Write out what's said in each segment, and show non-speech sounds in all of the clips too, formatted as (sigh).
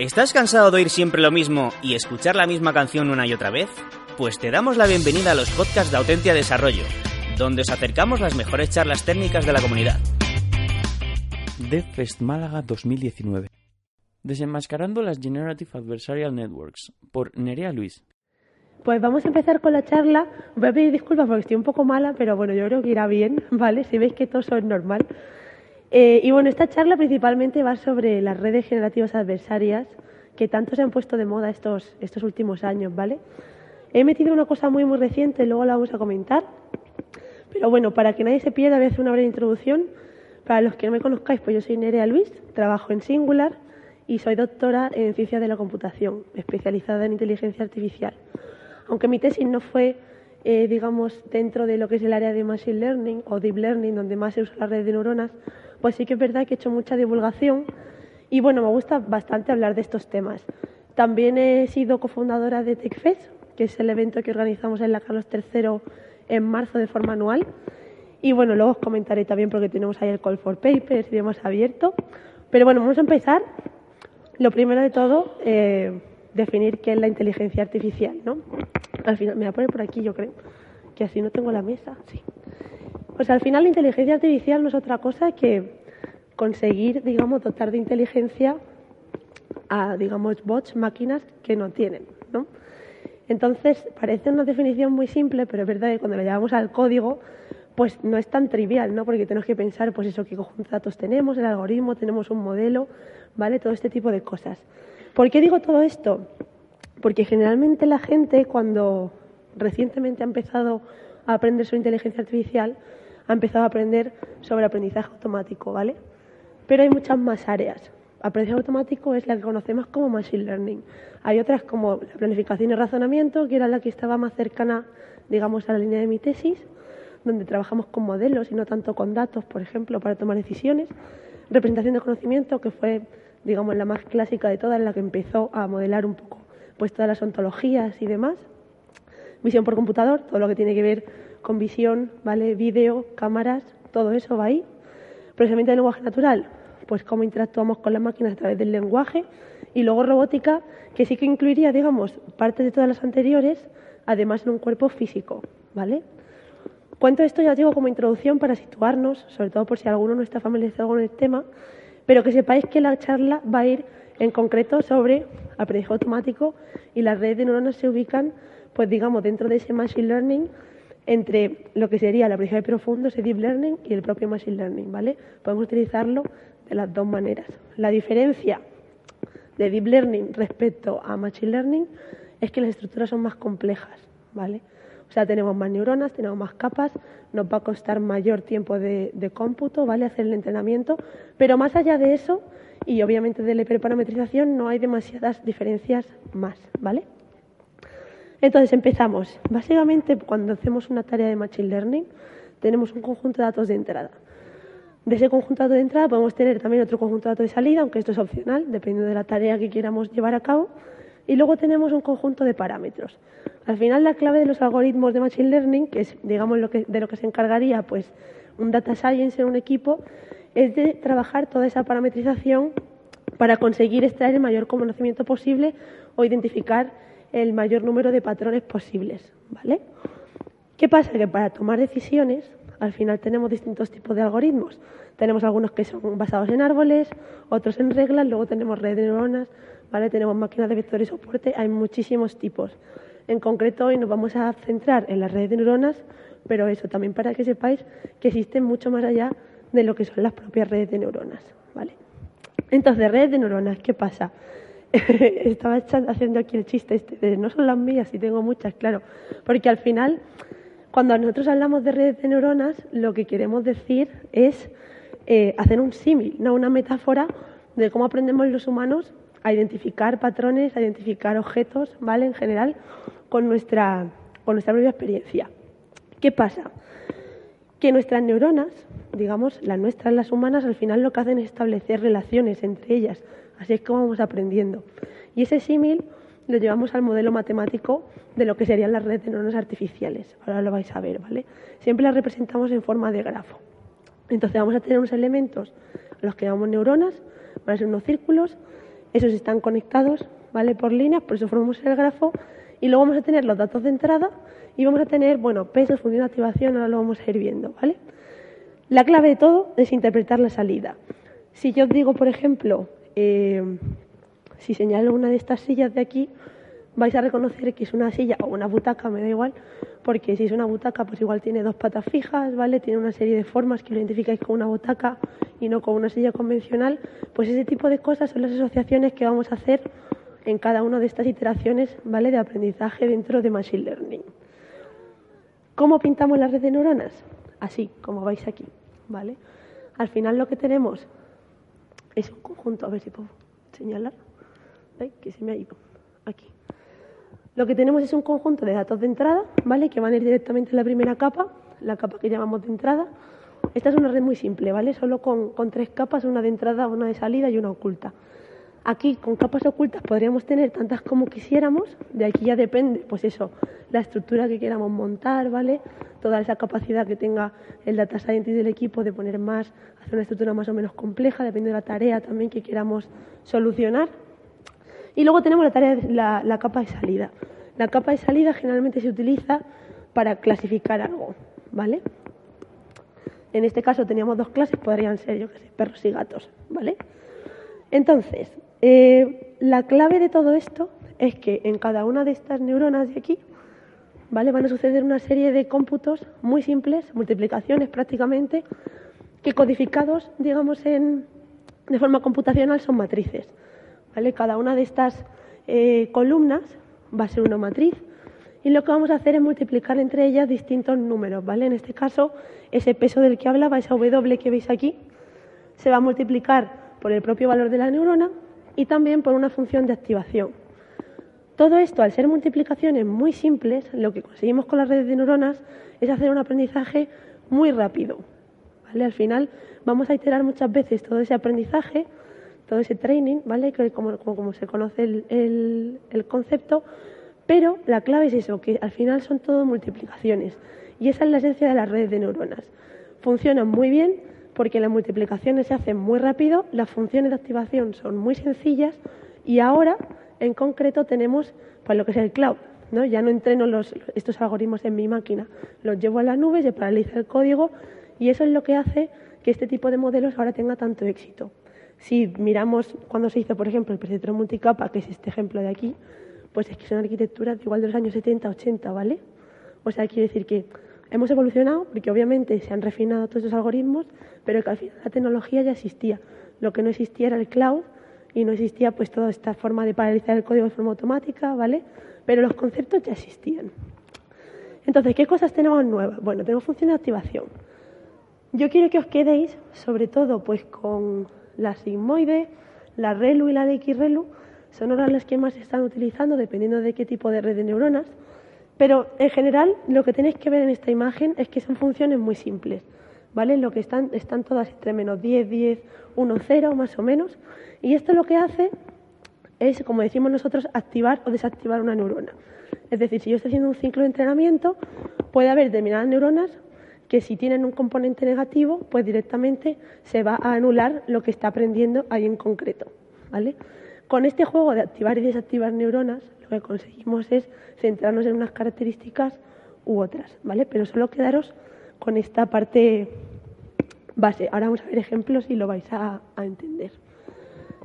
¿Estás cansado de oír siempre lo mismo y escuchar la misma canción una y otra vez? Pues te damos la bienvenida a los podcasts de Autentia Desarrollo, donde os acercamos las mejores charlas técnicas de la comunidad. DevFest Málaga 2019 Desenmascarando las Generative Adversarial Networks por Nerea Luis Pues vamos a empezar con la charla. Voy a pedir disculpas porque estoy un poco mala, pero bueno, yo creo que irá bien, (laughs) ¿vale? Si veis que todo es normal. Eh, y bueno, esta charla principalmente va sobre las redes generativas adversarias que tanto se han puesto de moda estos, estos últimos años, ¿vale? He metido una cosa muy, muy reciente, luego la vamos a comentar. Pero bueno, para que nadie se pierda, voy a hacer una breve introducción. Para los que no me conozcáis, pues yo soy Nerea Luis, trabajo en Singular y soy doctora en Ciencias de la Computación, especializada en Inteligencia Artificial. Aunque mi tesis no fue, eh, digamos, dentro de lo que es el área de Machine Learning o Deep Learning, donde más se usa la red de neuronas, pues sí que es verdad que he hecho mucha divulgación y bueno, me gusta bastante hablar de estos temas. También he sido cofundadora de TechFest, que es el evento que organizamos en la Carlos III en marzo de forma anual. Y bueno, luego os comentaré también porque tenemos ahí el Call for Papers y demás abierto. Pero bueno, vamos a empezar. Lo primero de todo, eh, definir qué es la inteligencia artificial, ¿no? Al final, me voy a poner por aquí, yo creo, que así no tengo la mesa. Sí. Pues al final la inteligencia artificial no es otra cosa que conseguir, digamos, dotar de inteligencia a, digamos, bots, máquinas que no tienen, ¿no? Entonces, parece una definición muy simple, pero es verdad que cuando le llevamos al código, pues no es tan trivial, ¿no? Porque tenemos que pensar, pues eso, qué conjunto de datos tenemos, el algoritmo, tenemos un modelo, ¿vale? Todo este tipo de cosas. ¿Por qué digo todo esto? Porque generalmente la gente, cuando recientemente ha empezado a aprender su inteligencia artificial, ha empezado a aprender sobre aprendizaje automático, ¿vale? Pero hay muchas más áreas. Aprendizaje automático es la que conocemos como Machine Learning. Hay otras como la planificación y razonamiento, que era la que estaba más cercana, digamos, a la línea de mi tesis, donde trabajamos con modelos y no tanto con datos, por ejemplo, para tomar decisiones. Representación de conocimiento, que fue, digamos, la más clásica de todas, la que empezó a modelar un poco pues todas las ontologías y demás. Visión por computador, todo lo que tiene que ver con visión, ¿vale? Vídeo, cámaras, todo eso va ahí. Procesamiento de lenguaje natural, pues cómo interactuamos con las máquinas a través del lenguaje. Y luego robótica, que sí que incluiría, digamos, parte de todas las anteriores, además en un cuerpo físico, ¿vale? Cuento esto, ya os digo, como introducción para situarnos, sobre todo por si alguno no está familiarizado con el tema, pero que sepáis que la charla va a ir en concreto sobre aprendizaje automático y las redes de neuronas se ubican, pues digamos, dentro de ese machine learning entre lo que sería el aprendizaje profundo, ese deep learning y el propio machine learning, ¿vale? Podemos utilizarlo de las dos maneras. La diferencia de deep learning respecto a machine learning es que las estructuras son más complejas, ¿vale? O sea, tenemos más neuronas, tenemos más capas, nos va a costar mayor tiempo de, de cómputo, ¿vale? Hacer el entrenamiento, pero más allá de eso, y obviamente de la hiperparametrización, no hay demasiadas diferencias más, ¿vale? Entonces empezamos. Básicamente, cuando hacemos una tarea de Machine Learning, tenemos un conjunto de datos de entrada. De ese conjunto de datos de entrada podemos tener también otro conjunto de datos de salida, aunque esto es opcional, dependiendo de la tarea que queramos llevar a cabo. Y luego tenemos un conjunto de parámetros. Al final, la clave de los algoritmos de Machine Learning, que es digamos lo que, de lo que se encargaría pues, un data science en un equipo, es de trabajar toda esa parametrización para conseguir extraer el mayor conocimiento posible o identificar el mayor número de patrones posibles, ¿vale? ¿Qué pasa? Que para tomar decisiones, al final tenemos distintos tipos de algoritmos. Tenemos algunos que son basados en árboles, otros en reglas, luego tenemos redes de neuronas, ¿vale? Tenemos máquinas de vectores y soporte, hay muchísimos tipos. En concreto, hoy nos vamos a centrar en las redes de neuronas, pero eso también para que sepáis que existen mucho más allá de lo que son las propias redes de neuronas, ¿vale? Entonces, redes de neuronas, ¿qué pasa? (laughs) estaba haciendo aquí el chiste este no son las mías y tengo muchas, claro, porque al final cuando nosotros hablamos de redes de neuronas lo que queremos decir es eh, hacer un símil, no una metáfora de cómo aprendemos los humanos a identificar patrones, a identificar objetos, ¿vale? En general, con nuestra, con nuestra propia experiencia. ¿Qué pasa? Que nuestras neuronas, digamos, las nuestras, las humanas, al final lo que hacen es establecer relaciones entre ellas. Así es como vamos aprendiendo. Y ese símil lo llevamos al modelo matemático de lo que serían las redes de neuronas artificiales. Ahora lo vais a ver, ¿vale? Siempre las representamos en forma de grafo. Entonces vamos a tener unos elementos a los que llamamos neuronas, van a ser unos círculos, esos están conectados, ¿vale? Por líneas, por eso formamos el grafo, y luego vamos a tener los datos de entrada y vamos a tener, bueno, pesos, función de activación, ahora lo vamos a ir viendo, ¿vale? La clave de todo es interpretar la salida. Si yo digo, por ejemplo, eh, si señalo una de estas sillas de aquí, vais a reconocer que es una silla o una butaca, me da igual, porque si es una butaca, pues igual tiene dos patas fijas, ¿vale? Tiene una serie de formas que lo identificáis con una butaca y no con una silla convencional. Pues ese tipo de cosas son las asociaciones que vamos a hacer en cada una de estas iteraciones, ¿vale? De aprendizaje dentro de Machine Learning. ¿Cómo pintamos la red de neuronas? Así, como vais aquí, ¿vale? Al final lo que tenemos es un conjunto, a ver si puedo señalar. Que se me ha ido, aquí. Lo que tenemos es un conjunto de datos de entrada, ¿vale? Que van a ir directamente en la primera capa, la capa que llamamos de entrada. Esta es una red muy simple, ¿vale? Solo con, con tres capas, una de entrada, una de salida y una oculta. Aquí, con capas ocultas, podríamos tener tantas como quisiéramos. De aquí ya depende, pues eso, la estructura que queramos montar, ¿vale? Toda esa capacidad que tenga el data scientist del equipo de poner más, hacer una estructura más o menos compleja, depende de la tarea también que queramos solucionar. Y luego tenemos la tarea la, la capa de salida. La capa de salida generalmente se utiliza para clasificar algo, ¿vale? En este caso teníamos dos clases, podrían ser, yo qué sé, perros y gatos, ¿vale? Entonces, eh, la clave de todo esto es que en cada una de estas neuronas de aquí, ¿vale? Van a suceder una serie de cómputos muy simples, multiplicaciones prácticamente, que codificados, digamos, en, de forma computacional son matrices, ¿vale? Cada una de estas eh, columnas va a ser una matriz y lo que vamos a hacer es multiplicar entre ellas distintos números, ¿vale? En este caso, ese peso del que hablaba, esa W que veis aquí, se va a multiplicar por el propio valor de la neurona y también por una función de activación. Todo esto, al ser multiplicaciones muy simples, lo que conseguimos con las redes de neuronas es hacer un aprendizaje muy rápido. ¿vale? Al final vamos a iterar muchas veces todo ese aprendizaje, todo ese training, ¿vale? que como, se conoce el, el concepto, pero la clave es eso, que al final son todo multiplicaciones. Y esa es la esencia de las redes de neuronas. Funcionan muy bien porque las multiplicaciones se hacen muy rápido, las funciones de activación son muy sencillas y ahora, en concreto, tenemos pues, lo que es el cloud. ¿no? Ya no entreno estos algoritmos en mi máquina, los llevo a la nube, se paraliza el código y eso es lo que hace que este tipo de modelos ahora tenga tanto éxito. Si miramos cuando se hizo, por ejemplo, el perceptrón multicapa, que es este ejemplo de aquí, pues es que son arquitecturas igual de los años 70, 80, ¿vale? O sea, quiere decir que hemos evolucionado porque obviamente se han refinado todos esos algoritmos, pero al final la tecnología ya existía. Lo que no existía era el cloud y no existía pues toda esta forma de paralizar el código de forma automática, ¿vale? Pero los conceptos ya existían. Entonces, ¿qué cosas tenemos nuevas? Bueno, tenemos función de activación. Yo quiero que os quedéis, sobre todo, pues con la sigmoide, la ReLU y la DXReLU, son ahora las que más se están utilizando dependiendo de qué tipo de red de neuronas. Pero en general lo que tenéis que ver en esta imagen es que son funciones muy simples. ¿Vale? Lo que están, están todas entre menos 10, 10, 1, 0 más o menos. Y esto lo que hace es, como decimos nosotros, activar o desactivar una neurona. Es decir, si yo estoy haciendo un ciclo de entrenamiento, puede haber determinadas neuronas que si tienen un componente negativo, pues directamente se va a anular lo que está aprendiendo ahí en concreto. ¿Vale? Con este juego de activar y desactivar neuronas, que conseguimos es centrarnos en unas características u otras, ¿vale? Pero solo quedaros con esta parte base. Ahora vamos a ver ejemplos y lo vais a, a entender.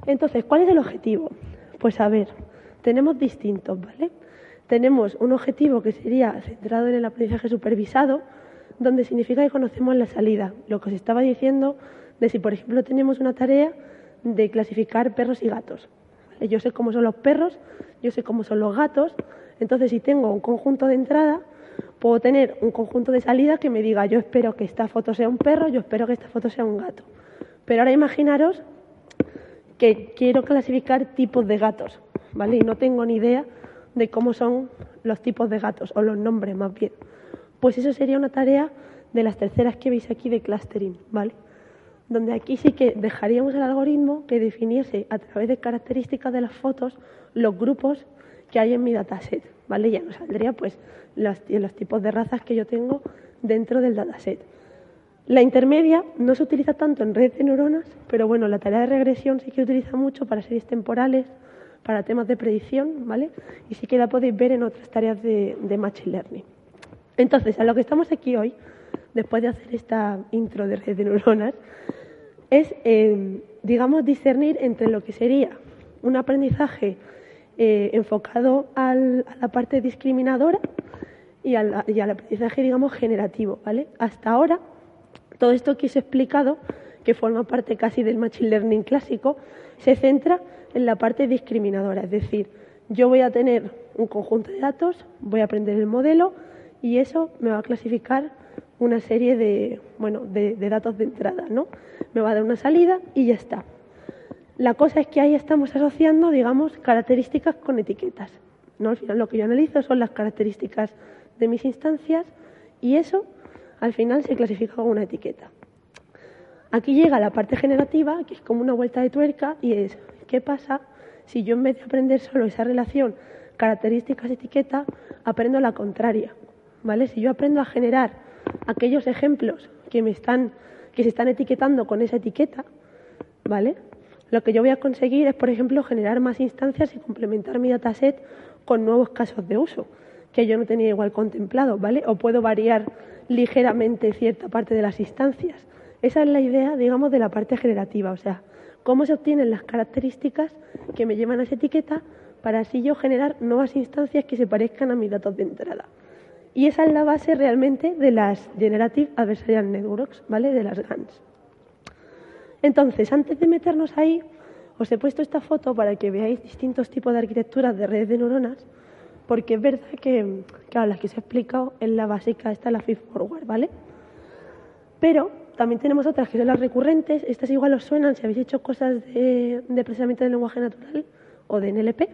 Entonces, ¿cuál es el objetivo? Pues a ver, tenemos distintos, ¿vale? Tenemos un objetivo que sería centrado en el aprendizaje supervisado, donde significa que conocemos la salida. Lo que os estaba diciendo de si, por ejemplo, tenemos una tarea de clasificar perros y gatos. Yo sé cómo son los perros, yo sé cómo son los gatos, entonces si tengo un conjunto de entrada, puedo tener un conjunto de salida que me diga yo espero que esta foto sea un perro, yo espero que esta foto sea un gato. Pero ahora imaginaros que quiero clasificar tipos de gatos, ¿vale? Y no tengo ni idea de cómo son los tipos de gatos, o los nombres más bien. Pues eso sería una tarea de las terceras que veis aquí de clustering, ¿vale? Donde aquí sí que dejaríamos el algoritmo que definiese a través de características de las fotos los grupos que hay en mi dataset, ¿vale? Ya nos saldría pues los, los tipos de razas que yo tengo dentro del dataset. La intermedia no se utiliza tanto en redes de neuronas, pero bueno, la tarea de regresión sí que utiliza mucho para series temporales, para temas de predicción, ¿vale? Y sí que la podéis ver en otras tareas de, Machine Learning. Entonces, a lo que estamos aquí hoy, después de hacer esta intro de redes de neuronas, es, eh, digamos, discernir entre lo que sería un aprendizaje eh, enfocado a la parte discriminadora y al, y al aprendizaje, digamos, generativo, ¿vale? Hasta ahora todo esto que os he explicado, que forma parte casi del Machine Learning clásico, se centra en la parte discriminadora, es decir, yo voy a tener un conjunto de datos, voy a aprender el modelo y eso me va a clasificar una serie de, bueno, de, datos de entrada, ¿no? Me va a dar una salida y ya está. La cosa es que ahí estamos asociando, digamos, características con etiquetas. ¿no? Al final lo que yo analizo son las características de mis instancias y eso al final se clasifica con una etiqueta. Aquí llega la parte generativa, que es como una vuelta de tuerca, y es, ¿qué pasa si yo en vez de aprender solo esa relación características-etiqueta, aprendo la contraria? ¿Vale? Si yo aprendo a generar aquellos ejemplos que me están que se están etiquetando con esa etiqueta, ¿vale? Lo que yo voy a conseguir es, por ejemplo, generar más instancias y complementar mi dataset con nuevos casos de uso que yo no tenía igual contemplado, ¿vale? O puedo variar ligeramente cierta parte de las instancias. Esa es la idea, digamos, de la parte generativa, o sea, cómo se obtienen las características que me llevan a esa etiqueta para así yo generar nuevas instancias que se parezcan a mis datos de entrada. Y esa es la base realmente de las Generative Adversarial Networks, ¿vale? De las GANs. Entonces, antes de meternos ahí, os he puesto esta foto para que veáis distintos tipos de arquitecturas de redes de neuronas porque es verdad que, claro, la que os he explicado es la básica, esta es la feed forward, ¿vale? Pero también tenemos otras que son las recurrentes, estas igual os suenan si habéis hecho cosas de, de procesamiento del lenguaje natural o de NLP,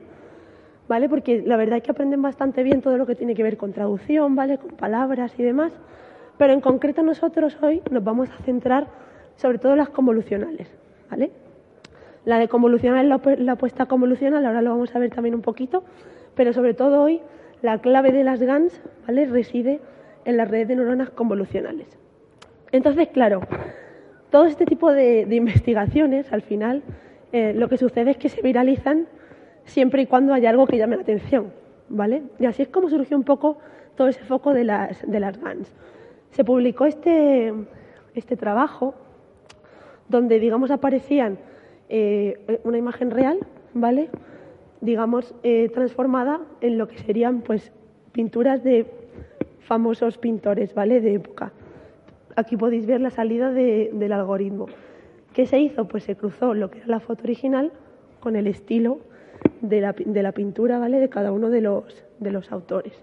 ¿vale? Porque la verdad es que aprenden bastante bien todo lo que tiene que ver con traducción, ¿vale? Con palabras y demás, pero en concreto nosotros hoy nos vamos a centrar sobre todo en las convolucionales, ¿vale? La de convolucional, la, apuesta convolucional, ahora lo vamos a ver también un poquito, pero sobre todo hoy la clave de las GANs ¿vale? reside en las redes de neuronas convolucionales. Entonces, claro, todo este tipo de, investigaciones, al final, eh, lo que sucede es que se viralizan siempre y cuando haya algo que llame la atención, ¿vale? Y así es como surgió un poco todo ese foco de las, de las GANs. Se publicó este, este trabajo donde, digamos, aparecían eh, una imagen real, ¿vale? digamos, eh, transformada en lo que serían pues pinturas de famosos pintores, ¿vale? De época. Aquí podéis ver la salida del algoritmo. ¿Qué se hizo? Pues se cruzó lo que era la foto original con el estilo de la, de la pintura, ¿vale? De cada uno de los, de los autores.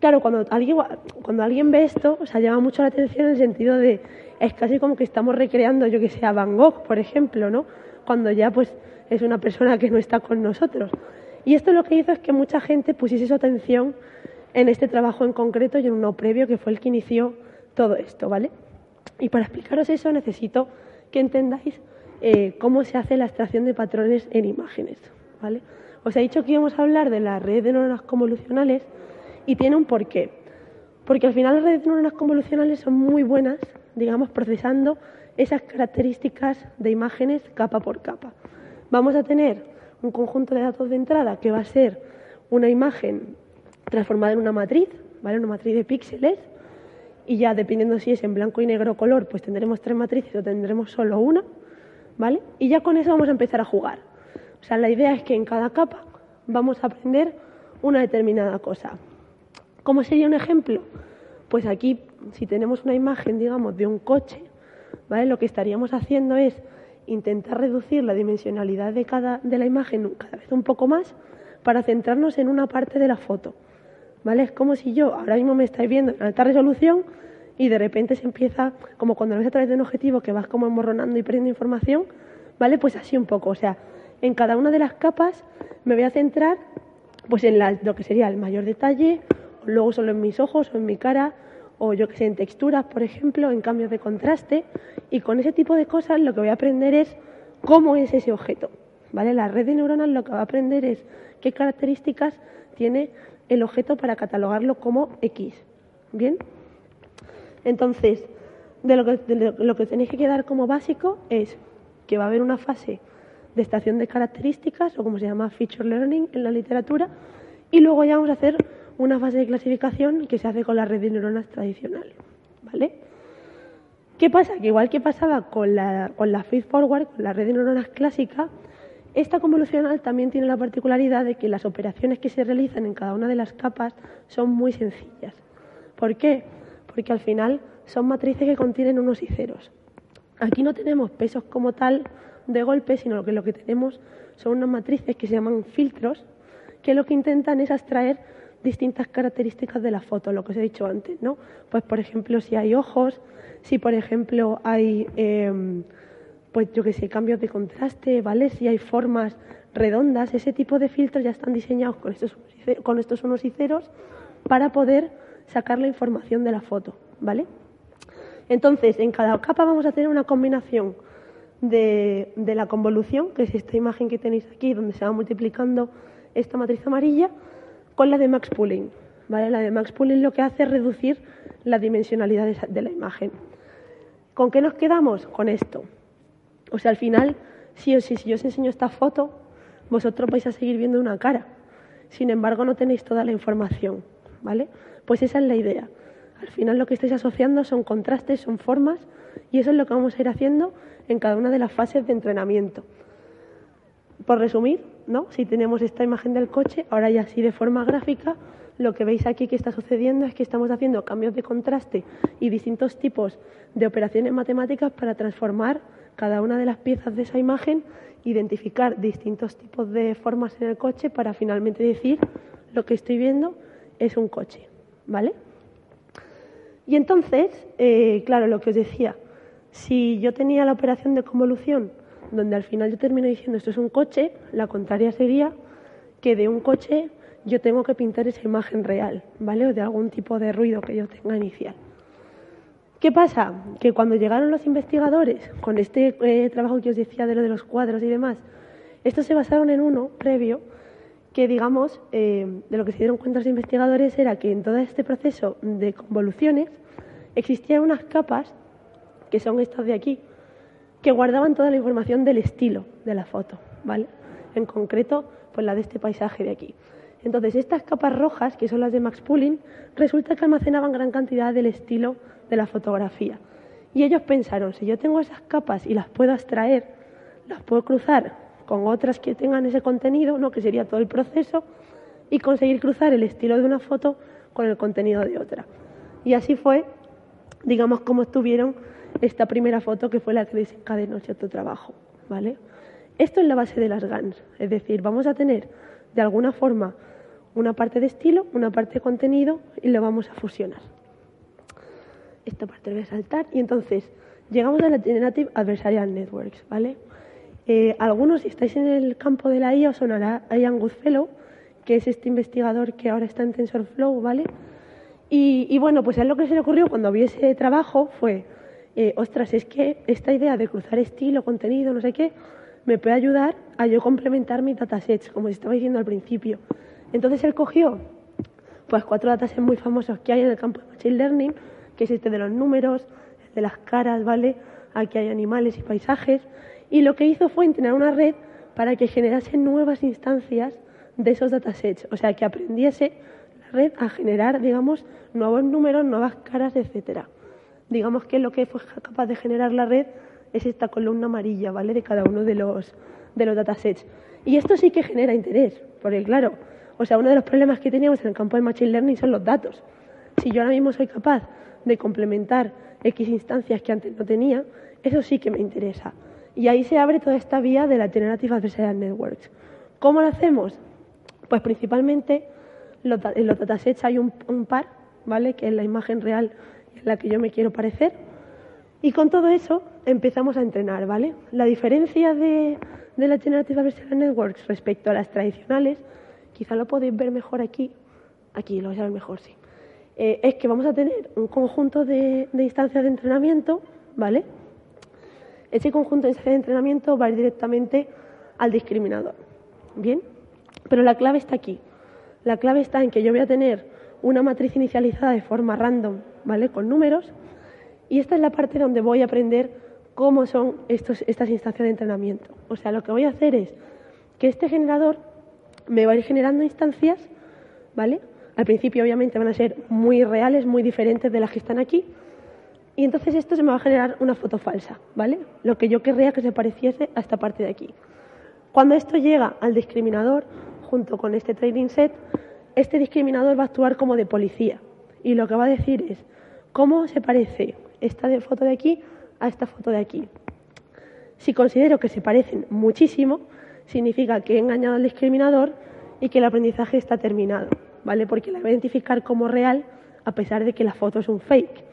Claro, cuando alguien, cuando alguien ve esto, o sea, llama mucho la atención en el sentido de, es casi como que estamos recreando, yo que sé, a Van Gogh, por ejemplo, ¿no? Cuando ya, pues, es una persona que no está con nosotros. Y esto lo que hizo es que mucha gente pusiese su atención en este trabajo en concreto y en uno previo que fue el que inició todo esto, ¿vale? Y para explicaros eso necesito que entendáis eh, cómo se hace la extracción de patrones en imágenes, ¿vale? Os he dicho que íbamos a hablar de la red de neuronas convolucionales y tiene un porqué. Porque al final las redes de neuronas convolucionales son muy buenas, digamos, procesando esas características de imágenes capa por capa vamos a tener un conjunto de datos de entrada que va a ser una imagen transformada en una matriz, ¿vale? Una matriz de píxeles y ya dependiendo si es en blanco y negro color, pues tendremos tres matrices o tendremos solo una, ¿vale? Y ya con eso vamos a empezar a jugar. O sea, la idea es que en cada capa vamos a aprender una determinada cosa. ¿Cómo sería un ejemplo? Pues aquí, si tenemos una imagen, digamos, de un coche, ¿vale? Lo que estaríamos haciendo es intentar reducir la dimensionalidad de, cada, de la imagen cada vez un poco más para centrarnos en una parte de la foto. ¿Vale? Es como si yo ahora mismo me estáis viendo en alta resolución y de repente se empieza, como cuando ves a través de un objetivo que vas como emborronando y perdiendo información, ¿vale? Pues así un poco, o sea, en cada una de las capas me voy a centrar pues en lo que sería el mayor detalle, luego solo en mis ojos o en mi cara, o yo que sé, en texturas, por ejemplo, en cambios de contraste, y con ese tipo de cosas lo que voy a aprender es cómo es ese objeto, ¿vale? La red de neuronas lo que va a aprender es qué características tiene el objeto para catalogarlo como X, ¿bien? Entonces, de lo que, de lo que tenéis que quedar como básico es que va a haber una fase de estación de características, o como se llama feature learning en la literatura, y luego ya vamos a hacer una fase de clasificación que se hace con la red de neuronas tradicional. ¿Vale? ¿Qué pasa? Que igual que pasaba con la, con la feed forward, con la red de neuronas clásica, esta convolucional también tiene la particularidad de que las operaciones que se realizan en cada una de las capas son muy sencillas. ¿Por qué? Porque al final son matrices que contienen unos y ceros. Aquí no tenemos pesos como tal de golpe, sino que lo que tenemos son unas matrices que se llaman filtros, que lo que intentan es extraer distintas características de la foto, lo que os he dicho antes, ¿no? Pues por ejemplo, si hay ojos, si por ejemplo hay, em, pues yo que sé, cambios de contraste, ¿vale? Si hay formas redondas, ese tipo de filtros ya están diseñados con estos, con estos unos y ceros para poder sacar la información de la foto, ¿vale? Entonces, en cada capa vamos a tener una combinación de, la convolución, que es esta imagen que tenéis aquí, donde se va multiplicando esta matriz amarilla, con la de Max Pooling. ¿vale? La de Max Pooling lo que hace es reducir la dimensionalidad de, la imagen. ¿Con qué nos quedamos? Con esto. O sea, al final, sí o sí, si yo os enseño esta foto, vosotros vais a seguir viendo una cara. Sin embargo, no tenéis toda la información. ¿vale? Pues esa es la idea. Al final lo que estáis asociando son contrastes, son formas, y eso es lo que vamos a ir haciendo en cada una de las fases de entrenamiento. Por resumir, ¿no? si tenemos esta imagen del coche, ahora ya así de forma gráfica, lo que veis aquí que está sucediendo es que estamos haciendo cambios de contraste y distintos tipos de operaciones matemáticas para transformar cada una de las piezas de esa imagen, identificar distintos tipos de formas en el coche para finalmente decir lo que estoy viendo es un coche. ¿Vale? Y entonces, eh, claro, lo que os decía, si yo tenía la operación de convolución, donde al final yo termino diciendo esto es un coche, la contraria sería que de un coche yo tengo que pintar esa imagen real, ¿vale? O de algún tipo de ruido que yo tenga inicial. ¿Qué pasa? Que cuando llegaron los investigadores con este eh, trabajo que os decía de lo de los cuadros y demás, estos se basaron en uno previo que, digamos, eh, de lo que se dieron cuenta los investigadores era que en todo este proceso de convoluciones existían unas capas que son estas de aquí, que guardaban toda la información del estilo de la foto, ¿vale? En concreto, pues la de este paisaje de aquí. Entonces, estas capas rojas, que son las de Max Pooling, resulta que almacenaban gran cantidad del estilo de la fotografía. Y ellos pensaron, si yo tengo esas capas y las puedo extraer, las puedo cruzar con otras que tengan ese contenido, ¿no? que sería todo el proceso, y conseguir cruzar el estilo de una foto con el contenido de otra. Y así fue, digamos, como estuvieron esta primera foto que fue la que desencadenó cierto trabajo, ¿vale? Esto es la base de las GANs, es decir, vamos a tener de alguna forma una parte de estilo, una parte de contenido y lo vamos a fusionar. Esta parte la voy a saltar y entonces llegamos a la Generative Adversarial Networks, ¿vale? Eh, algunos, si estáis en el campo de la IA, os sonará Ian Goodfellow, que es este investigador que ahora está en TensorFlow, ¿vale? Y, bueno, pues a él lo que se le ocurrió cuando vi ese trabajo fue eh, ostras, es que esta idea de cruzar estilo, contenido, no sé qué, me puede ayudar a yo complementar mis datasets, como estaba diciendo al principio. Entonces él cogió pues cuatro datasets muy famosos que hay en el campo de Machine Learning, que es este de los números, de las caras, ¿vale? Aquí hay animales y paisajes. Y lo que hizo fue entrenar una red para que generase nuevas instancias de esos datasets, o sea, que aprendiese red a generar, digamos, nuevos números, nuevas caras, etcétera digamos que lo que fue capaz de generar la red es esta columna amarilla, ¿vale? De cada uno de los, de los datasets. Y esto sí que genera interés, porque claro, o sea, uno de los problemas que teníamos en el campo de Machine Learning son los datos. Si yo ahora mismo soy capaz de complementar X instancias que antes no tenía, eso sí que me interesa. Y ahí se abre toda esta vía de la Generative Adversarial Networks. ¿Cómo lo hacemos? Pues principalmente en los datasets hay un, un par, ¿vale? Que es la imagen real en la que yo me quiero parecer. Y con todo eso empezamos a entrenar, ¿vale? La diferencia de, de las Generative Adversarial Networks respecto a las tradicionales, quizá lo podéis ver mejor aquí, aquí lo vais a ver mejor, sí, eh, es que vamos a tener un conjunto de, de instancias de entrenamiento, ¿vale? Ese conjunto de instancias de entrenamiento va a ir directamente al discriminador, ¿bien? Pero la clave está aquí. La clave está en que yo voy a tener una matriz inicializada de forma random, ¿vale? Con números. Y esta es la parte donde voy a aprender cómo son estos, estas instancias de entrenamiento. O sea, lo que voy a hacer es que este generador me va a ir generando instancias, ¿vale? Al principio, obviamente, van a ser muy reales, muy diferentes de las que están aquí. Y entonces esto se me va a generar una foto falsa, ¿vale? Lo que yo querría que se pareciese a esta parte de aquí. Cuando esto llega al discriminador, junto con este trading set, este discriminador va a actuar como de policía. Y lo que va a decir es cómo se parece esta foto de aquí a esta foto de aquí. Si considero que se parecen muchísimo, significa que he engañado al discriminador y que el aprendizaje está terminado, ¿vale? Porque la voy a identificar como real a pesar de que la foto es un fake.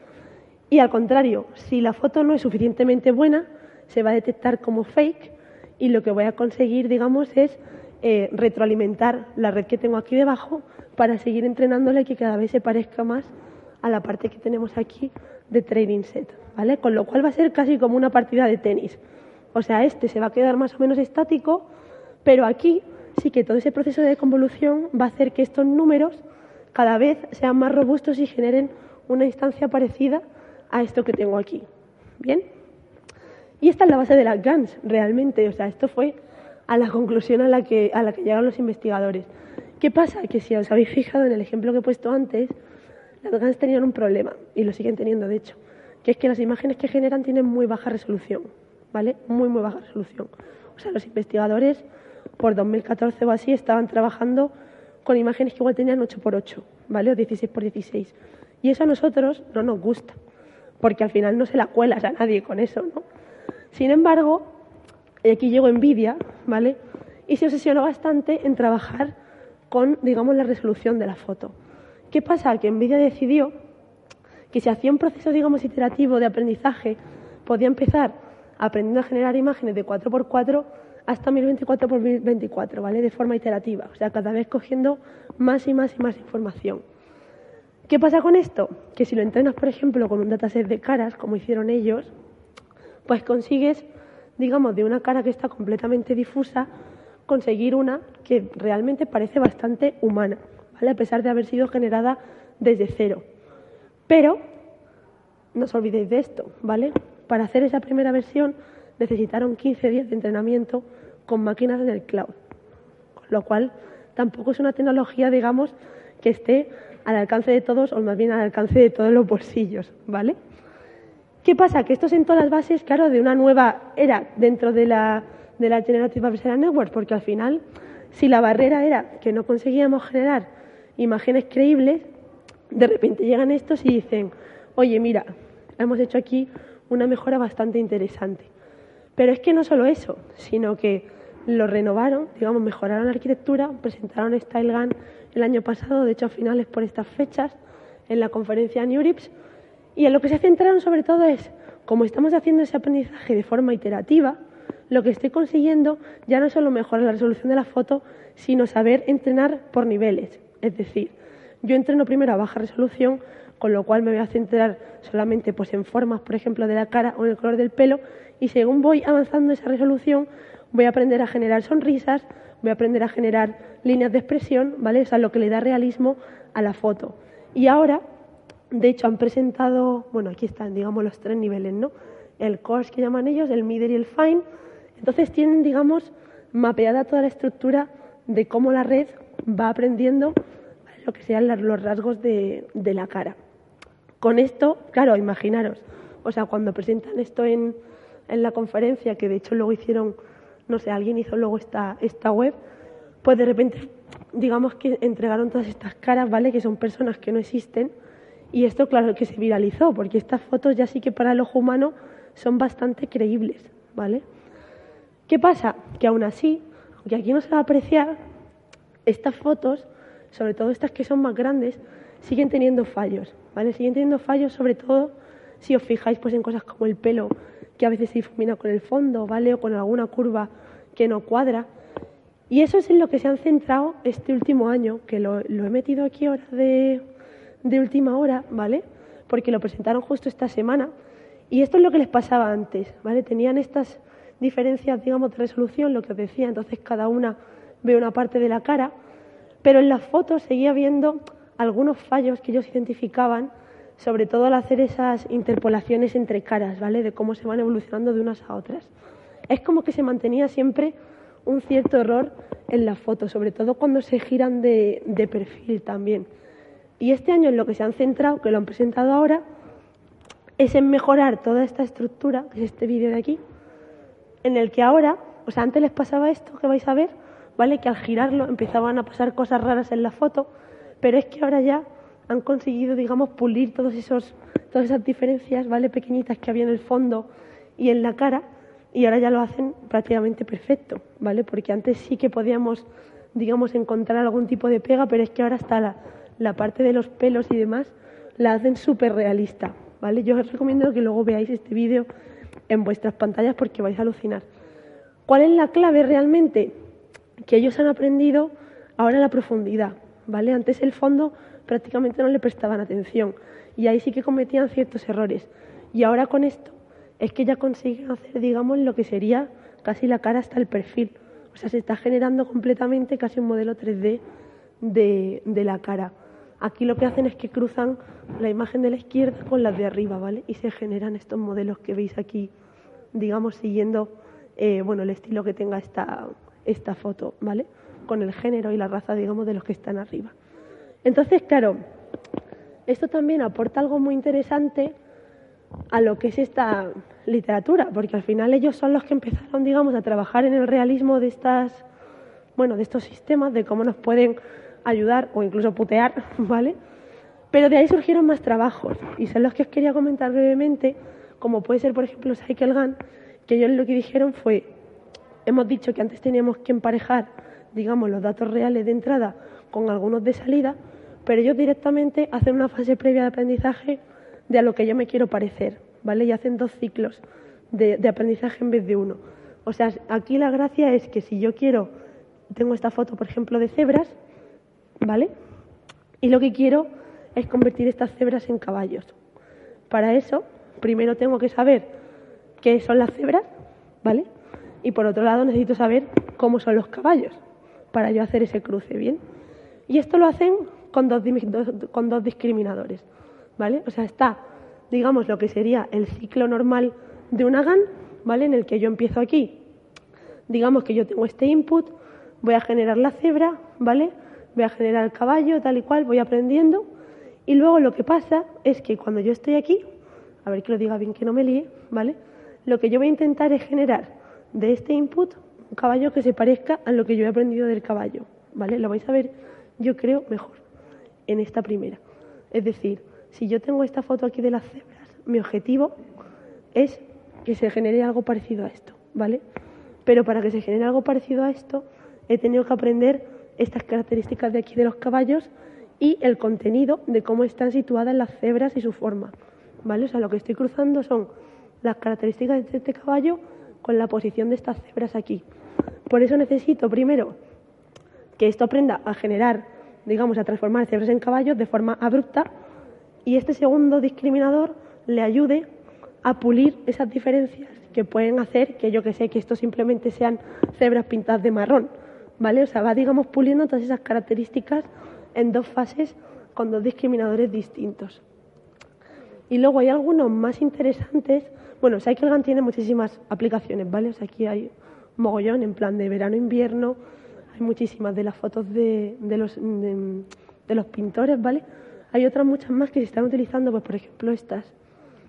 Y al contrario, si la foto no es suficientemente buena, se va a detectar como fake y lo que voy a conseguir, digamos, es eh, retroalimentar la red que tengo aquí debajo para seguir entrenándole y que cada vez se parezca más a la parte que tenemos aquí de trading set, ¿vale? Con lo cual va a ser casi como una partida de tenis. O sea, este se va a quedar más o menos estático, pero aquí sí que todo ese proceso de convolución va a hacer que estos números cada vez sean más robustos y generen una instancia parecida a esto que tengo aquí. ¿Bien? Y esta es la base de las GANs, realmente. O sea, esto fue a la conclusión a la que, llegaron los investigadores. ¿Qué pasa? Que si os habéis fijado en el ejemplo que he puesto antes, las GANs tenían un problema, y lo siguen teniendo de hecho, que es que las imágenes que generan tienen muy baja resolución, ¿vale? Muy, muy baja resolución. O sea, los investigadores por 2014 o así estaban trabajando con imágenes que igual tenían 8x8, ¿vale? O 16x16. Y eso a nosotros no nos gusta, porque al final no se la cuelas a nadie con eso, ¿no? Sin embargo, aquí llegó Nvidia, ¿vale? Y se obsesionó bastante en trabajar con, digamos, la resolución de la foto. ¿Qué pasa? Que Nvidia decidió que si hacía un proceso, digamos, iterativo de aprendizaje, podía empezar aprendiendo a generar imágenes de 4x4 hasta 1024x24, ¿vale? De forma iterativa, o sea, cada vez cogiendo más y más y más información. ¿Qué pasa con esto? Que si lo entrenas, por ejemplo, con un dataset de caras, como hicieron ellos, pues consigues, digamos, de una cara que está completamente difusa, conseguir una que realmente parece bastante humana, ¿vale? A pesar de haber sido generada desde cero. Pero no os olvidéis de esto, ¿vale? Para hacer esa primera versión necesitaron 15 días de entrenamiento con máquinas en el cloud, con lo cual tampoco es una tecnología, digamos, que esté al alcance de todos o más bien al alcance de todos los bolsillos, ¿vale? ¿Qué pasa? Que esto sentó las bases, claro, de una nueva era dentro de la, de la Generative Adversarial Network, porque al final, si la barrera era que no conseguíamos generar imágenes creíbles, de repente llegan estos y dicen, oye, mira, hemos hecho aquí una mejora bastante interesante. Pero es que no solo eso, sino que lo renovaron, digamos, mejoraron la arquitectura, presentaron StyleGAN el año pasado, de hecho a finales por estas fechas, en la conferencia NeurIPS, y en lo que se centraron sobre todo es, como estamos haciendo ese aprendizaje de forma iterativa, lo que estoy consiguiendo ya no solo mejorar la resolución de la foto, sino saber entrenar por niveles. Es decir, yo entreno primero a baja resolución, con lo cual me voy a centrar solamente pues, en formas, por ejemplo, de la cara o en el color del pelo, y según voy avanzando esa resolución, voy a aprender a generar sonrisas, voy a aprender a generar líneas de expresión, ¿vale? Eso es lo que le da realismo a la foto. Y ahora de hecho, han presentado, bueno, aquí están, digamos, los tres niveles, ¿no? El coarse que llaman ellos, el middle y el fine. Entonces tienen, digamos, mapeada toda la estructura de cómo la red va aprendiendo lo que sean los rasgos de, de la cara. Con esto, claro, imaginaros, o sea, cuando presentan esto en, en la conferencia, que de hecho luego hicieron, no sé, alguien hizo luego esta, esta web, pues de repente, digamos que entregaron todas estas caras, ¿vale? Que son personas que no existen, y esto, claro, que se viralizó, porque estas fotos ya sí que para el ojo humano son bastante creíbles, ¿vale? ¿Qué pasa? Que aún así, aunque aquí no se va a apreciar, estas fotos, sobre todo estas que son más grandes, siguen teniendo fallos, ¿vale? Siguen teniendo fallos sobre todo si os fijáis pues en cosas como el pelo, que a veces se difumina con el fondo, ¿vale? O con alguna curva que no cuadra. Y eso es en lo que se han centrado este último año, que lo, he metido aquí ahora de, de última hora, ¿vale? Porque lo presentaron justo esta semana. Y esto es lo que les pasaba antes, ¿vale? Tenían estas diferencias, digamos, de resolución, lo que os decía, entonces cada una ve una parte de la cara, pero en las fotos seguía viendo algunos fallos que ellos identificaban, sobre todo al hacer esas interpolaciones entre caras, ¿vale? De cómo se van evolucionando de unas a otras. Es como que se mantenía siempre un cierto error en la foto, sobre todo cuando se giran de, perfil también. Y este año en lo que se han centrado, que lo han presentado ahora, es en mejorar toda esta estructura, que es este vídeo de aquí, en el que ahora, o sea, antes les pasaba esto que vais a ver, ¿vale? Que al girarlo empezaban a pasar cosas raras en la foto, pero es que ahora ya han conseguido, digamos, pulir todos esos, todas esas diferencias, ¿vale? Pequeñitas que había en el fondo y en la cara y ahora ya lo hacen prácticamente perfecto, ¿vale? Porque antes sí que podíamos, digamos, encontrar algún tipo de pega, pero es que ahora está la, la parte de los pelos y demás, la hacen súper realista, ¿vale? Yo os recomiendo que luego veáis este vídeo en vuestras pantallas porque vais a alucinar. ¿Cuál es la clave realmente? Que ellos han aprendido ahora la profundidad, ¿vale? Antes el fondo prácticamente no le prestaban atención y ahí sí que cometían ciertos errores. Y ahora con esto es que ya consiguen hacer, digamos, lo que sería casi la cara hasta el perfil. O sea, se está generando completamente casi un modelo 3D de, de la cara. Aquí lo que hacen es que cruzan la imagen de la izquierda con la de arriba, ¿vale? Y se generan estos modelos que veis aquí, digamos, siguiendo eh, bueno, el estilo que tenga esta, esta foto, ¿vale? Con el género y la raza, digamos, de los que están arriba. Entonces, claro, esto también aporta algo muy interesante a lo que es esta literatura, porque al final ellos son los que empezaron, digamos, a trabajar en el realismo de estas, bueno, de estos sistemas, de cómo nos pueden ayudar o incluso putear, (laughs) ¿vale? Pero de ahí surgieron más trabajos y son los que os quería comentar brevemente, como puede ser, por ejemplo, Cycle Gun, que ellos lo que dijeron fue, hemos dicho que antes teníamos que emparejar, digamos, los datos reales de entrada con algunos de salida, pero ellos directamente hacen una fase previa de aprendizaje de a lo que yo me quiero parecer, ¿vale? Y hacen dos ciclos de, aprendizaje en vez de uno. O sea, aquí la gracia es que si yo quiero, tengo esta foto, por ejemplo, de cebras, ¿vale? Y lo que quiero es convertir estas cebras en caballos. Para eso, primero tengo que saber qué son las cebras, ¿vale? Y por otro lado, necesito saber cómo son los caballos para yo hacer ese cruce, ¿bien? Y esto lo hacen con dos, con dos discriminadores. ¿vale? O sea, está, digamos, lo que sería el ciclo normal de una GAN, ¿vale? En el que yo empiezo aquí, digamos que yo tengo este input, voy a generar la cebra, ¿vale? Voy a generar el caballo, tal y cual, voy aprendiendo. Y luego lo que pasa es que cuando yo estoy aquí, a ver que lo diga bien que no me líe, ¿vale? Lo que yo voy a intentar es generar de este input un caballo que se parezca a lo que yo he aprendido del caballo, ¿vale? Lo vais a ver, yo creo, mejor en esta primera. Es decir, si yo tengo esta foto aquí de las cebras, mi objetivo es que se genere algo parecido a esto, ¿vale? Pero para que se genere algo parecido a esto, he tenido que aprender estas características de aquí de los caballos y el contenido de cómo están situadas las cebras y su forma, ¿vale? O sea, lo que estoy cruzando son las características de este caballo con la posición de estas cebras aquí. Por eso necesito primero que esto aprenda a generar, digamos, a transformar cebras en caballos de forma abrupta y este segundo discriminador le ayude a pulir esas diferencias que pueden hacer que yo que sé que esto simplemente sean cebras pintadas de marrón, ¿vale? O sea, va digamos puliendo todas esas características en dos fases con dos discriminadores distintos. Y luego hay algunos más interesantes. Bueno, CycleGAN tiene muchísimas aplicaciones, ¿vale? O sea, aquí hay mogollón en plan de verano-invierno, hay muchísimas de las fotos de, los, de los pintores, ¿vale? Hay otras muchas más que se están utilizando, pues por ejemplo estas,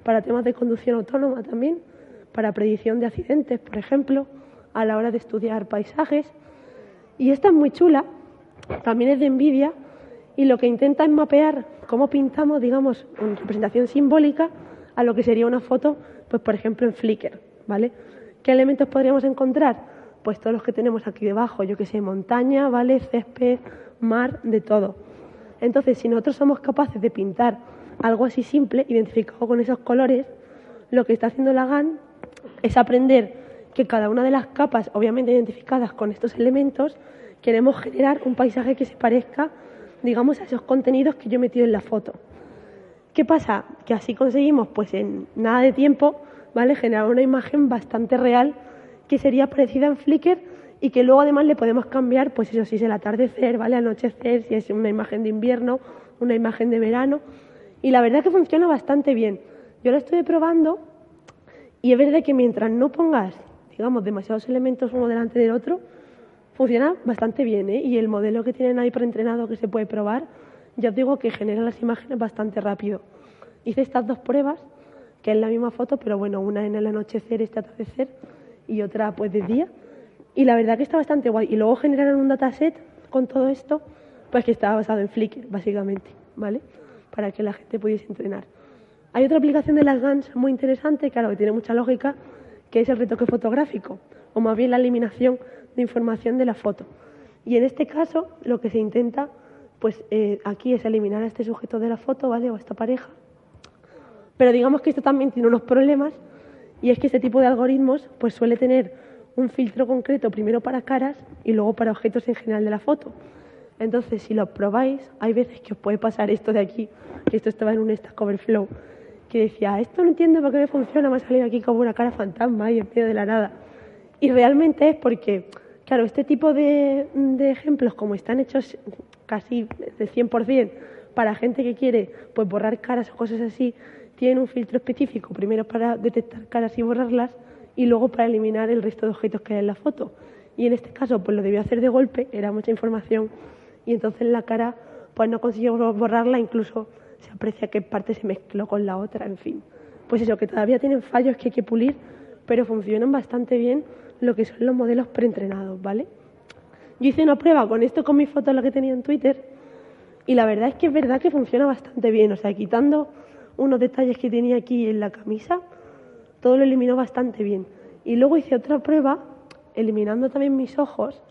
para temas de conducción autónoma también, para predicción de accidentes, por ejemplo, a la hora de estudiar paisajes. Y esta es muy chula, también es de Nvidia, y lo que intenta es mapear cómo pintamos, digamos, en representación simbólica a lo que sería una foto, pues por ejemplo en Flickr, ¿vale? ¿Qué elementos podríamos encontrar? Pues todos los que tenemos aquí debajo, yo que sé, montaña, ¿vale? Césped, mar, de todo. Entonces, si nosotros somos capaces de pintar algo así simple, identificado con esos colores, lo que está haciendo la GAN es aprender que cada una de las capas, obviamente identificadas con estos elementos, queremos generar un paisaje que se parezca, digamos, a esos contenidos que yo he metido en la foto. ¿Qué pasa? Que así conseguimos, pues en nada de tiempo, ¿vale? Generar una imagen bastante real que sería parecida en Flickr y que luego además le podemos cambiar, pues eso, si es el atardecer, ¿vale? Anochecer, si es una imagen de invierno, una imagen de verano. Y la verdad que funciona bastante bien. Yo lo estoy probando y es verdad que mientras no pongas, digamos, demasiados elementos uno delante del otro, funciona bastante bien, ¿eh? Y el modelo que tienen ahí preentrenado que se puede probar, ya os digo que genera las imágenes bastante rápido. Hice estas dos pruebas, que es la misma foto, pero bueno, una en el anochecer, este atardecer, y otra pues de día. Y la verdad que está bastante guay. Y luego generaron un dataset con todo esto, pues que estaba basado en Flickr, básicamente, ¿vale? Para que la gente pudiese entrenar. Hay otra aplicación de las GANs muy interesante, claro, que tiene mucha lógica, que es el retoque fotográfico, o más bien la eliminación de información de la foto. Y en este caso, lo que se intenta, pues eh, aquí es eliminar a este sujeto de la foto, ¿vale? O a esta pareja. Pero digamos que esto también tiene unos problemas, y es que este tipo de algoritmos, pues suele tener un filtro concreto primero para caras y luego para objetos en general de la foto. Entonces, si lo probáis, hay veces que os puede pasar esto de aquí, que esto estaba en un Stack Overflow, que decía, esto no entiendo por qué me funciona, me ha salido aquí como una cara fantasma ahí en medio de la nada. Y realmente es porque, claro, este tipo de, de ejemplos, como están hechos casi de 100% para gente que quiere pues borrar caras o cosas así, tienen un filtro específico, primero para detectar caras y borrarlas, y luego para eliminar el resto de objetos que hay en la foto. Y en este caso, pues lo debió hacer de golpe, era mucha información, y entonces la cara pues no consiguió borrarla, incluso se aprecia que parte se mezcló con la otra, en fin. Pues eso, que todavía tienen fallos que hay que pulir, pero funcionan bastante bien lo que son los modelos preentrenados, ¿vale? Yo hice una prueba con esto, con mi foto, la que tenía en Twitter, y la verdad es que es verdad que funciona bastante bien, o sea, quitando unos detalles que tenía aquí en la camisa, todo lo eliminó bastante bien. Y luego hice otra prueba, eliminando también mis ojos,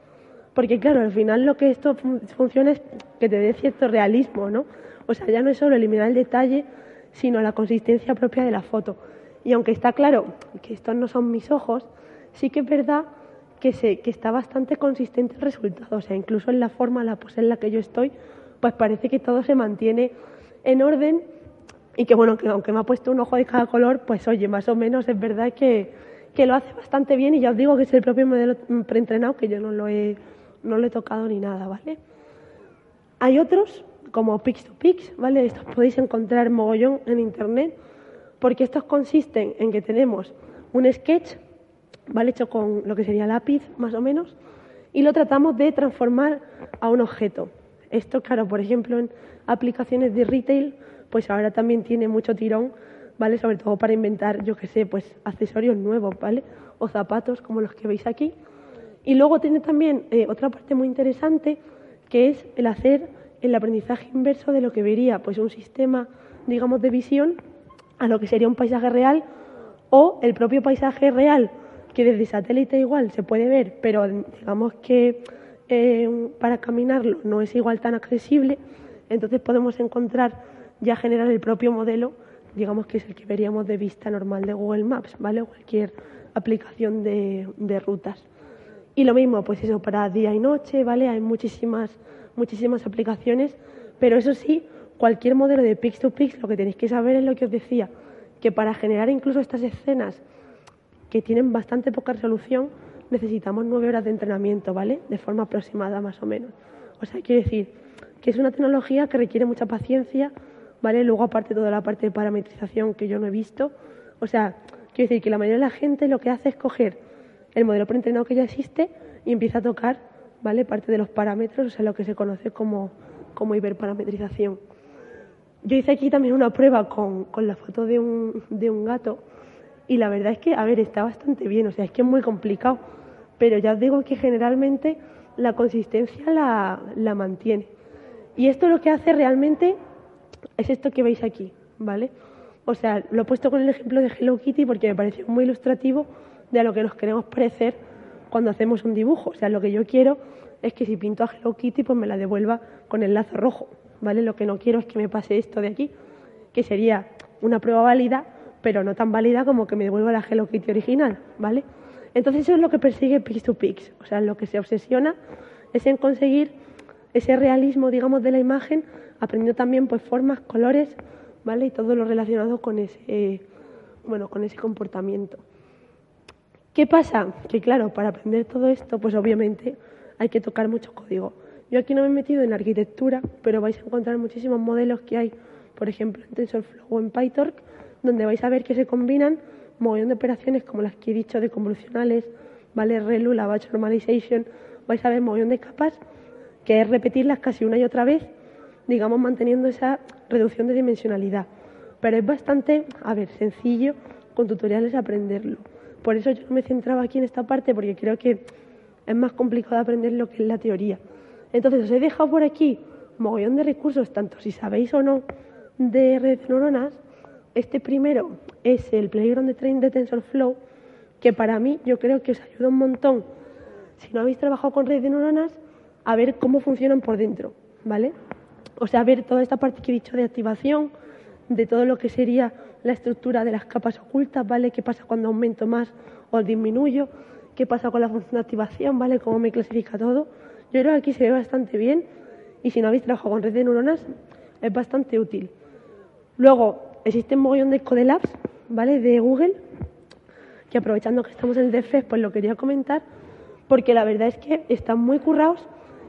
porque claro, al final lo que esto funciona es que te dé cierto realismo, ¿no? O sea, ya no es solo eliminar el detalle, sino la consistencia propia de la foto. Y aunque está claro que estos no son mis ojos, sí que es verdad que, se, que está bastante consistente el resultado. O sea, incluso en la forma, la pose en la que yo estoy, pues parece que todo se mantiene en orden y que bueno, que aunque me ha puesto un ojo de cada color, pues oye, más o menos es verdad que, que lo hace bastante bien y ya os digo que es el propio modelo preentrenado que yo no lo he, no lo he tocado ni nada, ¿vale? Hay otros, como Pix to Pix, ¿vale? Estos podéis encontrar mogollón en internet, porque estos consisten en que tenemos un sketch, ¿vale? Hecho con lo que sería lápiz, más o menos, y lo tratamos de transformar a un objeto. Esto, claro, por ejemplo, en aplicaciones de retail, pues ahora también tiene mucho tirón, ¿vale? Sobre todo para inventar, yo qué sé, pues accesorios nuevos, ¿vale? O zapatos como los que veis aquí. Y luego tiene también eh, otra parte muy interesante, que es el hacer el aprendizaje inverso de lo que vería pues un sistema, digamos, de visión a lo que sería un paisaje real o el propio paisaje real, que desde satélite igual se puede ver, pero digamos que eh, para caminarlo no es igual tan accesible, entonces podemos encontrar ya generar el propio modelo, digamos que es el que veríamos de vista normal de Google Maps, ¿vale? Cualquier aplicación de, de rutas. Y lo mismo, pues eso, para día y noche, ¿vale? Hay muchísimas, muchísimas aplicaciones, pero eso sí, cualquier modelo de Pix to Pix, lo que tenéis que saber es lo que os decía, que para generar incluso estas escenas que tienen bastante poca resolución, necesitamos nueve horas de entrenamiento, ¿vale? De forma aproximada, más o menos. O sea, quiere decir que es una tecnología que requiere mucha paciencia, ¿vale? Luego, aparte, toda la parte de parametrización que yo no he visto. O sea, quiero decir que la mayoría de la gente lo que hace es coger el modelo preentrenado que ya existe y empieza a tocar, ¿vale? Parte de los parámetros, o sea, lo que se conoce como, como hiperparametrización. Yo hice aquí también una prueba con, con la foto de un, de un gato y la verdad es que, a ver, está bastante bien, o sea, es que es muy complicado, pero ya os digo que generalmente la consistencia la, la mantiene. Y esto lo que hace realmente es esto que veis aquí, ¿vale? O sea, lo he puesto con el ejemplo de Hello Kitty porque me pareció muy ilustrativo de a lo que nos queremos parecer cuando hacemos un dibujo. O sea, lo que yo quiero es que si pinto a Hello Kitty, pues me la devuelva con el lazo rojo, ¿vale? Lo que no quiero es que me pase esto de aquí, que sería una prueba válida, pero no tan válida como que me devuelva la Hello Kitty original, ¿vale? Entonces eso es lo que persigue Pix2Pix, o sea, lo que se obsesiona es en conseguir ese realismo, digamos, de la imagen, aprendiendo también pues formas, colores, ¿vale? Y todo lo relacionado con ese, bueno, con ese comportamiento. ¿Qué pasa? Que claro, para aprender todo esto, pues obviamente hay que tocar mucho código. Yo aquí no me he metido en arquitectura, pero vais a encontrar muchísimos modelos que hay, por ejemplo, en TensorFlow o en PyTorch, donde vais a ver que se combinan mogollón de operaciones como las que he dicho de convolucionales, ¿vale? ReLU, la batch normalization, vais a ver mogollón de capas, que es repetirlas casi una y otra vez, digamos, manteniendo esa reducción de dimensionalidad. Pero es bastante, a ver, sencillo con tutoriales aprenderlo. Por eso yo no me centraba aquí en esta parte, porque creo que es más complicado aprender lo que es la teoría. Entonces os he dejado por aquí mogollón de recursos, tanto si sabéis o no de redes de neuronas. Este primero es el Playground de Train de TensorFlow, que para mí yo creo que os ayuda un montón, si no habéis trabajado con redes de neuronas, a ver cómo funcionan por dentro, ¿vale? O sea, ver toda esta parte que he dicho de activación, de todo lo que sería la estructura de las capas ocultas, ¿vale? ¿Qué pasa cuando aumento más o disminuyo? ¿Qué pasa con la función de activación, ¿vale? ¿Cómo me clasifica todo? Yo creo que aquí se ve bastante bien y si no habéis trabajado con red de neuronas es bastante útil. Luego, existe un mogollón de Codelabs, ¿vale? De Google, que aprovechando que estamos en el DFES, pues lo quería comentar, porque la verdad es que están muy currados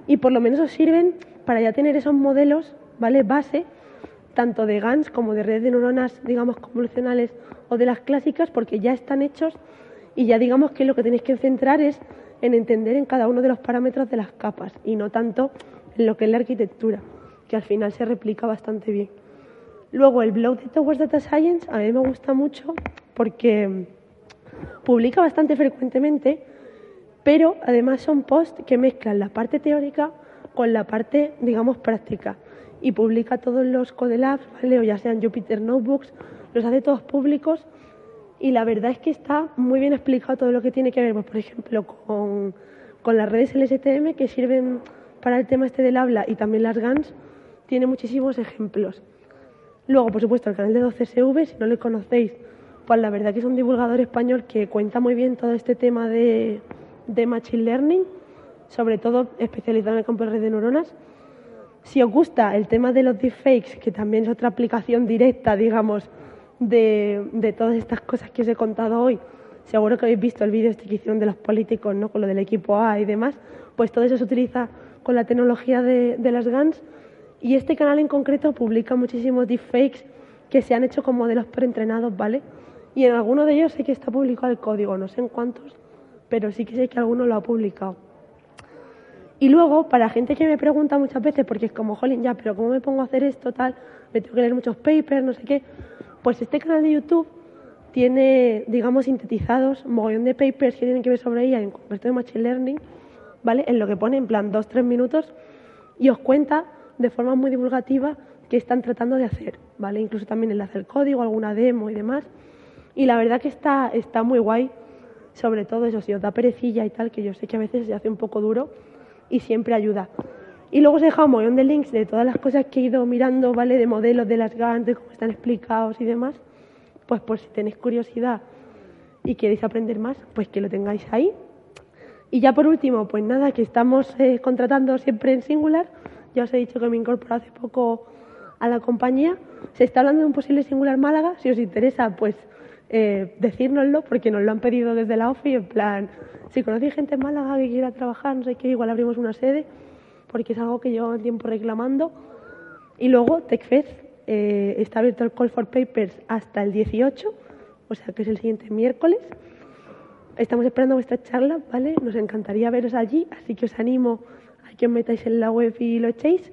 y por lo menos os sirven para ya tener esos modelos, ¿vale? Base, tanto de GANs como de redes de neuronas, digamos, convolucionales o de las clásicas, porque ya están hechos y ya digamos que lo que tenéis que centrar es en entender en cada uno de los parámetros de las capas y no tanto en lo que es la arquitectura, que al final se replica bastante bien. Luego, el blog de Towards Data Science a mí me gusta mucho porque publica bastante frecuentemente, pero además son posts que mezclan la parte teórica con la parte, digamos, práctica. Y publica todos los Codelabs, ¿vale? o ya sean Jupyter Notebooks, los hace todos públicos y la verdad es que está muy bien explicado todo lo que tiene que ver, pues, por ejemplo, con, con las redes LSTM que sirven para el tema este del habla y también las GANs, tiene muchísimos ejemplos. Luego, por supuesto, el canal de 12SV, si no lo conocéis, pues la verdad que es un divulgador español que cuenta muy bien todo este tema de, de Machine Learning, sobre todo especializado en el campo de redes de neuronas. Si os gusta el tema de los deepfakes, que también es otra aplicación directa, digamos, de, todas estas cosas que os he contado hoy, seguro que habéis visto el vídeo este que de los políticos, ¿no? con lo del equipo A y demás, pues todo eso se utiliza con la tecnología de, las GANs y este canal en concreto publica muchísimos deepfakes que se han hecho con modelos preentrenados, ¿vale? Y en alguno de ellos sé que está publicado el código, no sé en cuántos, pero sí que sé que alguno lo ha publicado. Y luego, para gente que me pregunta muchas veces, porque es como, jolín, ya, pero ¿cómo me pongo a hacer esto, tal? Me tengo que leer muchos papers, no sé qué. Pues este canal de YouTube tiene, digamos, sintetizados un mogollón de papers que tienen que ver sobre ella en concreto de Machine Learning, ¿vale? En lo que pone en plan dos, tres minutos y os cuenta de forma muy divulgativa qué están tratando de hacer, ¿vale? Incluso también enlace el código, alguna demo y demás. Y la verdad que está, está muy guay, sobre todo eso, si os da perecilla y tal, que yo sé que a veces se hace un poco duro y siempre ayuda. Y luego os he dejado un montón de links de todas las cosas que he ido mirando, ¿vale? De modelos de las GAN, de cómo están explicados y demás. Pues por si tenéis curiosidad y queréis aprender más, pues que lo tengáis ahí. Y ya por último, pues nada, que estamos eh, contratando siempre en Singular. Ya os he dicho que me incorporé hace poco a la compañía. Se está hablando de un posible Singular Málaga. Si os interesa, pues eh, decírnoslo, porque nos lo han pedido desde la OFI. En plan, si conocéis gente en Málaga que quiera trabajar, no sé qué, igual abrimos una sede porque es algo que llevo tiempo reclamando. Y luego TechFest eh, está abierto el Call for Papers hasta el 18, o sea que es el siguiente miércoles. Estamos esperando vuestra charla, ¿vale? Nos encantaría veros allí, así que os animo a que os metáis en la web y lo echéis.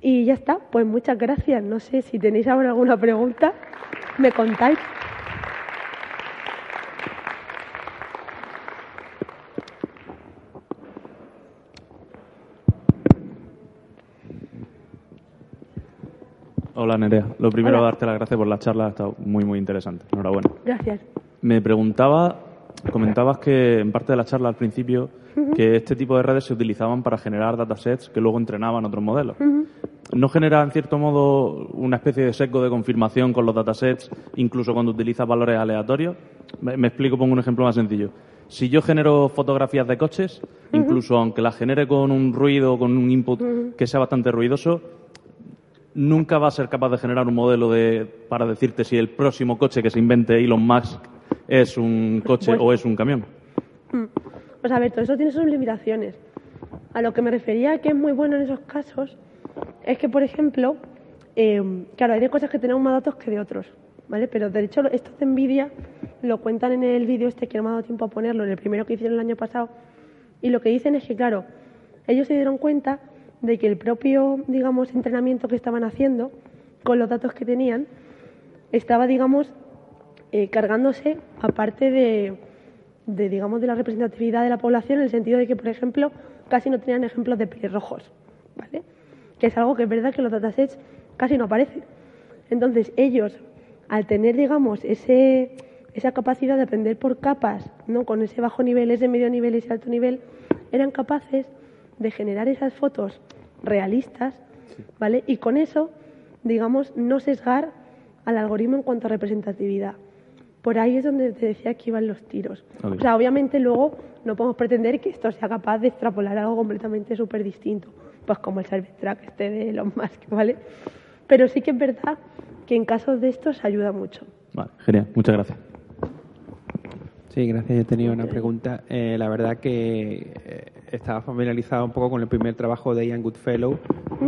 Y ya está, pues muchas gracias. No sé si tenéis ahora alguna pregunta, me contáis. Hola Nerea. Lo primero, darte las gracias por la charla, ha estado muy, muy interesante. Enhorabuena. Gracias. Me preguntaba, comentabas que en parte de la charla al principio, que este tipo de redes se utilizaban para generar datasets que luego entrenaban otros modelos. ¿no genera en cierto modo una especie de seco de confirmación con los datasets, incluso cuando utilizas valores aleatorios? Me, me explico, pongo un ejemplo más sencillo. Si yo genero fotografías de coches, incluso aunque las genere con un ruido, con un input que sea bastante ruidoso, nunca va a ser capaz de generar un modelo de, para decirte si el próximo coche que se invente Elon Musk es un coche o es un camión. Pues a ver, todo eso tiene sus limitaciones. A lo que me refería que es muy bueno en esos casos es que, por ejemplo, eh, claro, hay de cosas que tenemos más datos que de otros, ¿vale? Pero de hecho, esto de Nvidia lo cuentan en el vídeo este que no me ha dado tiempo a ponerlo, en el primero que hicieron el año pasado. Y lo que dicen es que, claro, ellos se dieron cuenta de que el propio, digamos, entrenamiento que estaban haciendo con los datos que tenían estaba, digamos, eh, cargándose aparte de, de, digamos, de la representatividad de la población en el sentido de que, por ejemplo, casi no tenían ejemplos de pelirrojos, ¿vale? Que es algo que es verdad que los datasets casi no aparece. Entonces, ellos, al tener, digamos, ese, esa capacidad de aprender por capas, ¿no? Con ese bajo nivel, ese medio nivel ese alto nivel, eran capaces de generar esas fotos realistas, ¿vale? Y con eso, digamos, no sesgar al algoritmo en cuanto a representatividad. Por ahí es donde te decía que iban los tiros. O sea, obviamente luego no podemos pretender que esto sea capaz de extrapolar algo completamente súper distinto, pues como el Cybertruck este de Elon Musk, ¿vale? Pero sí que es verdad que en casos de estos ayuda mucho. Vale, genial, muchas gracias. Sí, gracias. Yo tenía una pregunta. Eh, la verdad que eh, estaba familiarizado un poco con el primer trabajo de Ian Goodfellow,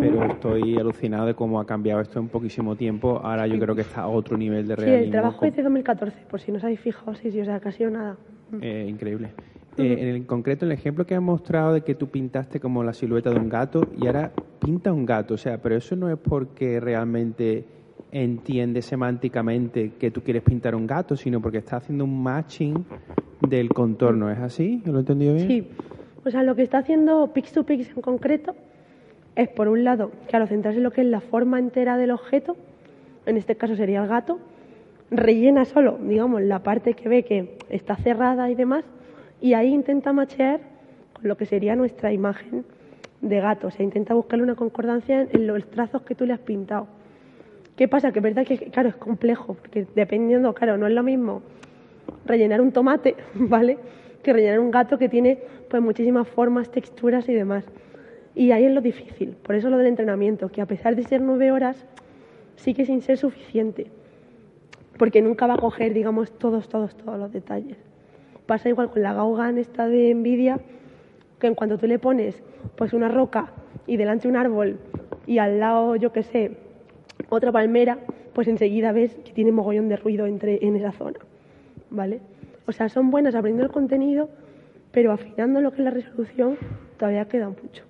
pero estoy alucinado de cómo ha cambiado esto en poquísimo tiempo. Ahora yo creo que está a otro nivel de Sí, realismo. el trabajo es de 2014, por si no os habéis fijado, sí, sí, o sea, casi nada. Eh, increíble. Eh, en el concreto, el ejemplo que has mostrado de que tú pintaste como la silueta de un gato y ahora pinta un gato, o sea, pero eso no es porque realmente entiende semánticamente que tú quieres pintar un gato, sino porque está haciendo un matching del contorno, ¿es así? ¿Lo he entendido bien? Sí, o sea, lo que está haciendo Pix2Pix en concreto es, por un lado, claro, centrarse en lo que es la forma entera del objeto, en este caso sería el gato, rellena solo, digamos, la parte que ve que está cerrada y demás, y ahí intenta machear con lo que sería nuestra imagen de gato, o sea, intenta buscarle una concordancia en los trazos que tú le has pintado. ¿Qué pasa? Que es verdad que, claro, es complejo, porque dependiendo, claro, no es lo mismo rellenar un tomate, (laughs) ¿vale? Que rellenar un gato que tiene pues muchísimas formas, texturas y demás. Y ahí es lo difícil, por eso lo del entrenamiento, que a pesar de ser nueve horas, sigue sin ser suficiente, porque nunca va a coger, digamos, todos, todos, todos los detalles. Pasa igual con la Gauguin esta de Nvidia, que en cuanto tú le pones pues una roca y delante un árbol y al lado, yo qué sé, otra palmera, pues enseguida ves que tiene mogollón de ruido entre, en esa zona. ¿Vale? O sea, son buenas aprendiendo el contenido, pero afinando lo que es la resolución todavía queda mucho.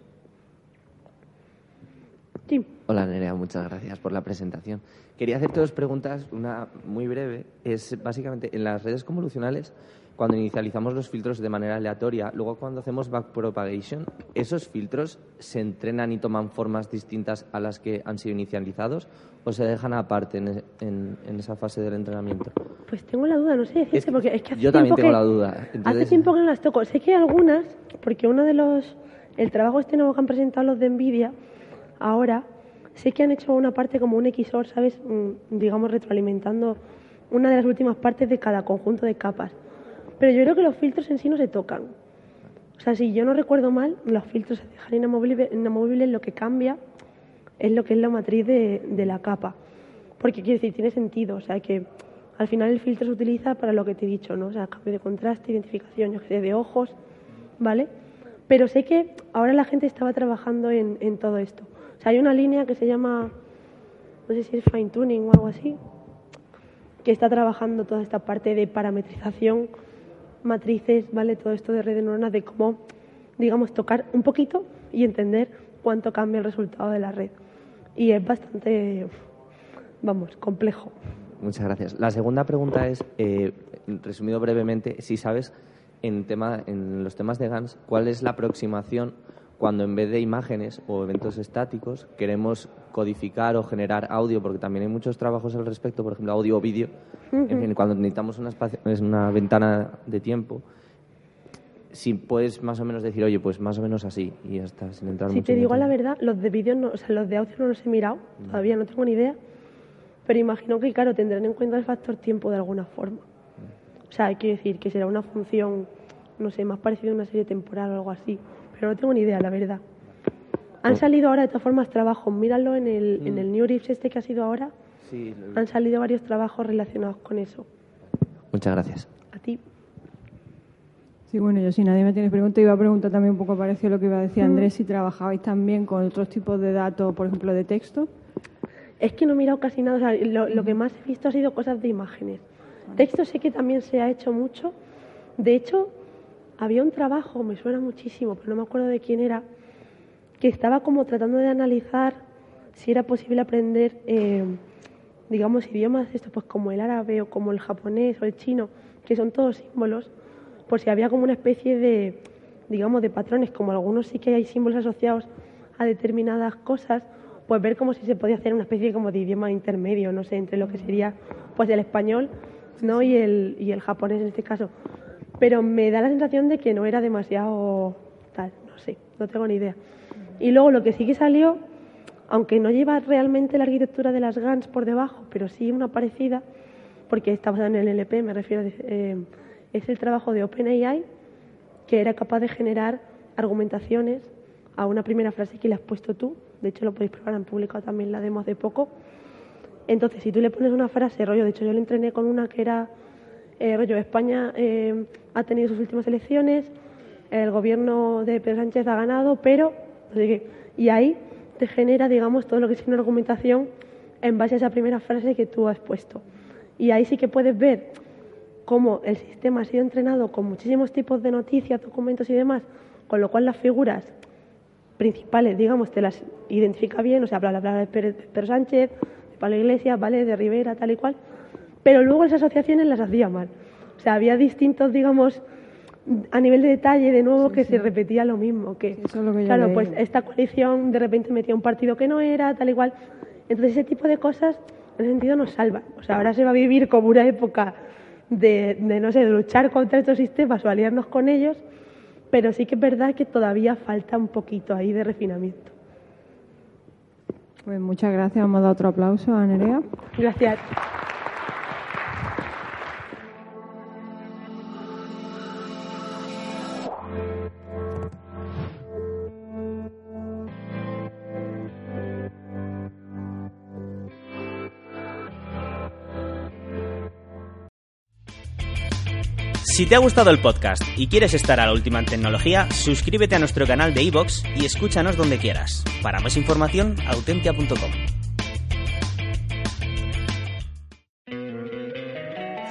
Sí. Hola Nerea, muchas gracias por la presentación. Quería hacerte dos preguntas, una muy breve. Es básicamente en las redes convolucionales, cuando inicializamos los filtros de manera aleatoria, luego cuando hacemos backpropagation, ¿esos filtros se entrenan y toman formas distintas a las que han sido inicializados o se dejan aparte en, en- en esa fase del entrenamiento? Pues tengo la duda, no sé decirte, Es que porque es que hace yo también tengo que- la duda. Hace tiempo que no las toco. Sé que hay algunas, porque uno de los. El trabajo este nuevo que han presentado los de Nvidia, ahora, sé que han hecho una parte como un XOR, ¿sabes? Mm, Digamos, retroalimentando una de las últimas partes de cada conjunto de capas. Pero yo creo que los filtros en sí no se tocan. O sea, si yo no recuerdo mal, los filtros se dejan inamovibles, inamovibles lo que cambia es lo que es la matriz de, de la capa. Porque quiere decir, tiene sentido. O sea, que al final el filtro se utiliza para lo que te he dicho, ¿no? O sea, cambio de contraste, identificación, yo sé, de ojos, ¿vale? Pero sé que ahora la gente estaba trabajando en, en todo esto. O sea, hay una línea que se llama, no sé si es fine tuning o algo así, que está trabajando toda esta parte de parametrización, matrices, ¿vale? Todo esto de red de neuronas, de cómo, digamos, tocar un poquito y entender cuánto cambia el resultado de la red. Y es bastante, vamos, complejo. Muchas gracias. La segunda pregunta es, eh, resumido brevemente, si sabes en, tema, en los temas de GANS, ¿cuál es la aproximación cuando en vez de imágenes o eventos estáticos queremos codificar o generar audio? Porque también hay muchos trabajos al respecto, por ejemplo, audio o vídeo. En fin, cuando necesitamos una, una ventana de tiempo, si puedes más o menos decir, oye, pues más o menos así, y ya está, sin entrar Si mucho te digo la verdad, los de vídeo, no, o sea, los de audio no los he mirado, Mm. todavía no tengo ni idea, pero imagino que, claro, tendrán en cuenta el factor tiempo de alguna forma. O sea, quiero decir que será una función, no sé, más parecida a una serie temporal o algo así, pero no tengo ni idea, la verdad. Han salido ahora, de todas formas, trabajos, míralo en el, en el New Riffs este que ha sido ahora, Sí, lo- han salido varios trabajos relacionados con eso. Muchas gracias. A ti. Sí, bueno, yo si nadie me tiene pregunta, iba a preguntar también un poco parecido a lo que iba a decir Andrés, si trabajabais también con otros tipos de datos, por ejemplo, de texto. Es que no he mirado casi nada, o sea, lo, lo que más he visto ha sido cosas de imágenes. Texto sé que también se ha hecho mucho. De hecho, había un trabajo, me suena muchísimo, pero no me acuerdo de quién era, que estaba como tratando de analizar si era posible aprender, eh, digamos, idiomas estos, pues como el árabe o como el japonés o el chino, que son todos símbolos, por si había como una especie de, digamos, de patrones, como algunos sí que hay símbolos asociados a determinadas cosas, pues ver como si se podía hacer una especie como de idioma intermedio, no sé, entre lo que sería pues el español ¿no? y, el, y el japonés en este caso. Pero me da la sensación de que no era demasiado tal, no sé, no tengo ni idea. Y luego lo que sí que salió, aunque no lleva realmente la arquitectura de las GANs por debajo, pero sí una parecida, porque está basada en el LP, me refiero, eh, es el trabajo de OpenAI, que era capaz de generar argumentaciones a una primera frase que le has puesto tú. De hecho, lo podéis probar, han publicado también la demo hace poco. Entonces, si tú le pones una frase, rollo, de hecho yo le entrené con una que era, eh, rollo, España eh, ha tenido sus últimas elecciones, el gobierno de Pedro Sánchez ha ganado, pero, Y ahí te genera, digamos, todo lo que es una argumentación en base a esa primera frase que tú has puesto. Y ahí sí que puedes ver cómo el sistema ha sido entrenado con muchísimos tipos de noticias, documentos y demás, con lo cual las figuras principales, digamos, te las identifica bien, o sea, bla, bla, bla, de Pedro Sánchez, de Pablo Iglesias, ¿vale?, de Rivera, tal y cual, pero luego esas asociaciones las hacía mal. O sea, había distintos, digamos, a nivel de detalle, de nuevo, que se repetía lo mismo, que, Sí, eso es lo que yo claro, leí. pues esta coalición de repente metía un partido que no era, tal y cual. Entonces, ese tipo de cosas, en ese sentido, nos salvan. O sea, ahora se va a vivir como una época de, de, no sé, de luchar contra estos sistemas o aliarnos con ellos, pero sí que es verdad que todavía falta un poquito ahí de refinamiento. Pues muchas gracias, a dar otro aplauso a Nerea. Gracias. Si te ha gustado el podcast y quieres estar a la última en tecnología, suscríbete a nuestro canal de iVoox y escúchanos donde quieras. Para más información, autentia.com.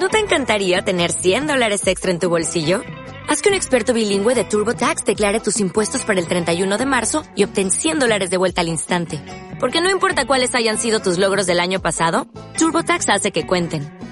¿No te encantaría tener 100 dólares extra en tu bolsillo? Haz que un experto bilingüe de TurboTax declare tus impuestos para el 31 de marzo y obtén 100 dólares de vuelta al instante. Porque no importa cuáles hayan sido tus logros del año pasado, TurboTax hace que cuenten.